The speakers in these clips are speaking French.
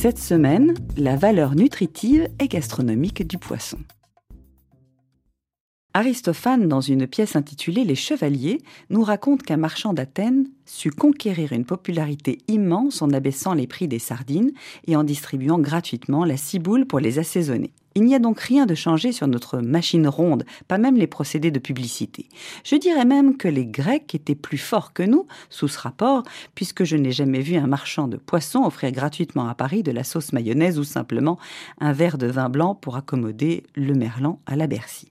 Cette semaine, la valeur nutritive et gastronomique du poisson. Aristophane, dans une pièce intitulée Les Chevaliers, nous raconte qu'un marchand d'Athènes sut conquérir une popularité immense en abaissant les prix des sardines et en distribuant gratuitement la ciboule pour les assaisonner. Il n'y a donc rien de changé sur notre machine ronde, pas même les procédés de publicité. Je dirais même que les Grecs étaient plus forts que nous sous ce rapport, puisque je n'ai jamais vu un marchand de poissons offrir gratuitement à Paris de la sauce mayonnaise ou simplement un verre de vin blanc pour accommoder le merlan à la Bercy.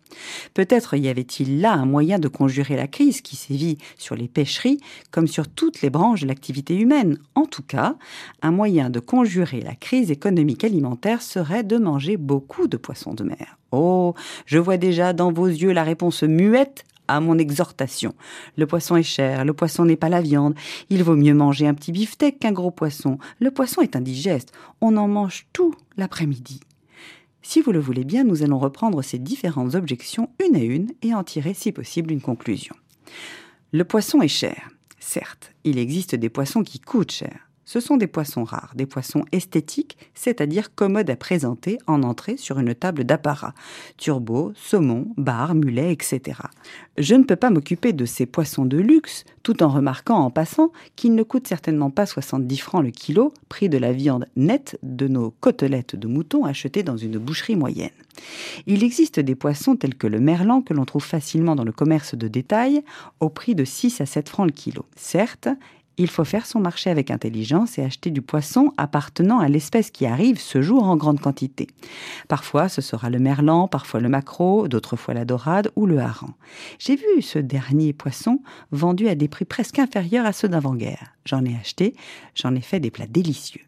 Peut-être y avait-il là un moyen de conjurer la crise qui sévit sur les pêcheries comme sur toutes les branches de l'activité humaine. En tout cas, un moyen de conjurer la crise économique alimentaire serait de manger beaucoup de poissons de mer. Oh, je vois déjà dans vos yeux la réponse muette à mon exhortation. Le poisson est cher, le poisson n'est pas la viande. Il vaut mieux manger un petit beefsteak qu'un gros poisson. Le poisson est indigeste. On en mange tout l'après-midi. Si vous le voulez bien, nous allons reprendre ces différentes objections une à une et en tirer si possible une conclusion. Le poisson est cher. Certes, il existe des poissons qui coûtent cher. Ce sont des poissons rares, des poissons esthétiques, c'est-à-dire commodes à présenter en entrée sur une table d'apparat. Turbo, saumon, bar, mulet, etc. Je ne peux pas m'occuper de ces poissons de luxe tout en remarquant en passant qu'ils ne coûtent certainement pas 70 francs le kilo, prix de la viande nette de nos côtelettes de mouton achetées dans une boucherie moyenne. Il existe des poissons tels que le merlan que l'on trouve facilement dans le commerce de détail au prix de 6 à 7 francs le kilo. Certes, il faut faire son marché avec intelligence et acheter du poisson appartenant à l'espèce qui arrive ce jour en grande quantité. Parfois, ce sera le merlan, parfois le maquereau, d'autres fois la dorade ou le hareng. J'ai vu ce dernier poisson vendu à des prix presque inférieurs à ceux d'avant-guerre. J'en ai acheté, j'en ai fait des plats délicieux.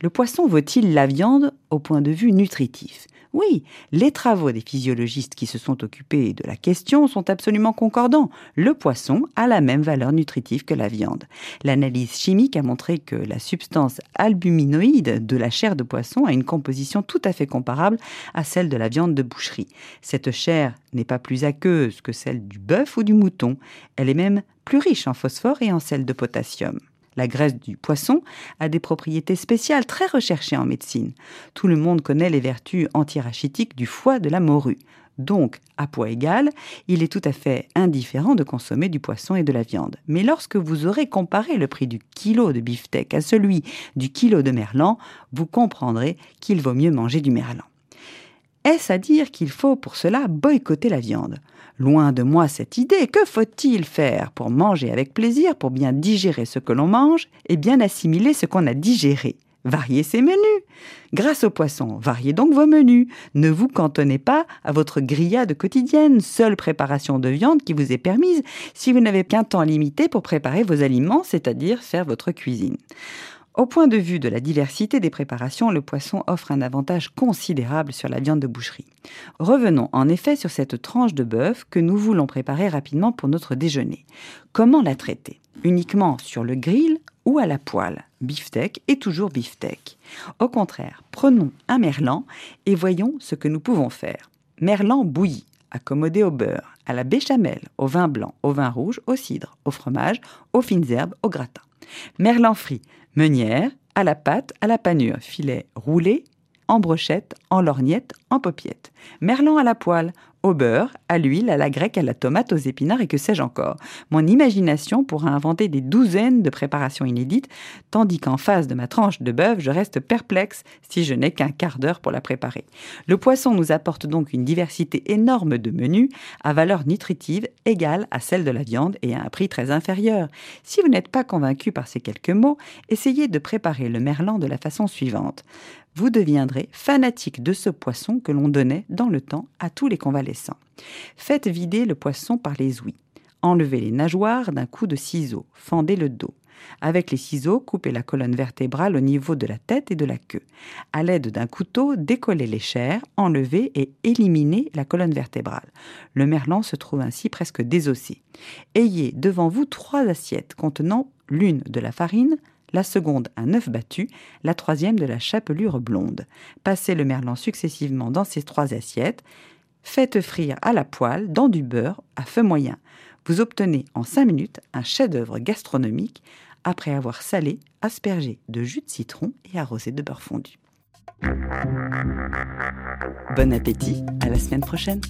Le poisson vaut-il la viande au point de vue nutritif? Oui, les travaux des physiologistes qui se sont occupés de la question sont absolument concordants. Le poisson a la même valeur nutritive que la viande. L'analyse chimique a montré que la substance albuminoïde de la chair de poisson a une composition tout à fait comparable à celle de la viande de boucherie. Cette chair n'est pas plus aqueuse que celle du bœuf ou du mouton. Elle est même plus riche en phosphore et en sel de potassium. La graisse du poisson a des propriétés spéciales très recherchées en médecine. Tout le monde connaît les vertus antirachitiques du foie de la morue. Donc, à poids égal, il est tout à fait indifférent de consommer du poisson et de la viande. Mais lorsque vous aurez comparé le prix du kilo de beefsteak à celui du kilo de merlan, vous comprendrez qu'il vaut mieux manger du merlan. Est-ce à dire qu'il faut pour cela boycotter la viande? Loin de moi cette idée. Que faut-il faire pour manger avec plaisir, pour bien digérer ce que l'on mange et bien assimiler ce qu'on a digéré? Variez ses menus. Grâce au poisson, variez donc vos menus. Ne vous cantonnez pas à votre grillade quotidienne, seule préparation de viande qui vous est permise si vous n'avez qu'un temps limité pour préparer vos aliments, c'est-à-dire faire votre cuisine. Au point de vue de la diversité des préparations, le poisson offre un avantage considérable sur la viande de boucherie. Revenons en effet sur cette tranche de bœuf que nous voulons préparer rapidement pour notre déjeuner. Comment la traiter? Uniquement sur le grill ou à la poêle? Beefsteak et toujours beefsteak. Au contraire, prenons un merlan et voyons ce que nous pouvons faire. Merlan bouilli, accommodé au beurre, à la béchamel, au vin blanc, au vin rouge, au cidre, au fromage, aux fines herbes, au gratin. Merlan frit, meunière, à la pâte, à la panure, filet roulé, en brochette, en lorgnette, en paupiette. Merlan à la poêle, au beurre, à l'huile, à la grecque, à la tomate, aux épinards et que sais-je encore. Mon imagination pourra inventer des douzaines de préparations inédites, tandis qu'en face de ma tranche de bœuf, je reste perplexe si je n'ai qu'un quart d'heure pour la préparer. Le poisson nous apporte donc une diversité énorme de menus à valeur nutritive égale à celle de la viande et à un prix très inférieur. Si vous n'êtes pas convaincu par ces quelques mots, essayez de préparer le merlan de la façon suivante vous deviendrez fanatique de ce poisson que l'on donnait dans le temps à tous les convalescents. Faites vider le poisson par les ouïes. Enlevez les nageoires d'un coup de ciseau. Fendez le dos. Avec les ciseaux, coupez la colonne vertébrale au niveau de la tête et de la queue. À l'aide d'un couteau, décollez les chairs, enlevez et éliminez la colonne vertébrale. Le merlan se trouve ainsi presque désossé. Ayez devant vous trois assiettes contenant l'une de la farine, la seconde un œuf battu, la troisième de la chapelure blonde. Passez le merlan successivement dans ces trois assiettes. Faites frire à la poêle dans du beurre à feu moyen. Vous obtenez en 5 minutes un chef-d'œuvre gastronomique après avoir salé, aspergé de jus de citron et arrosé de beurre fondu. Bon appétit, à la semaine prochaine.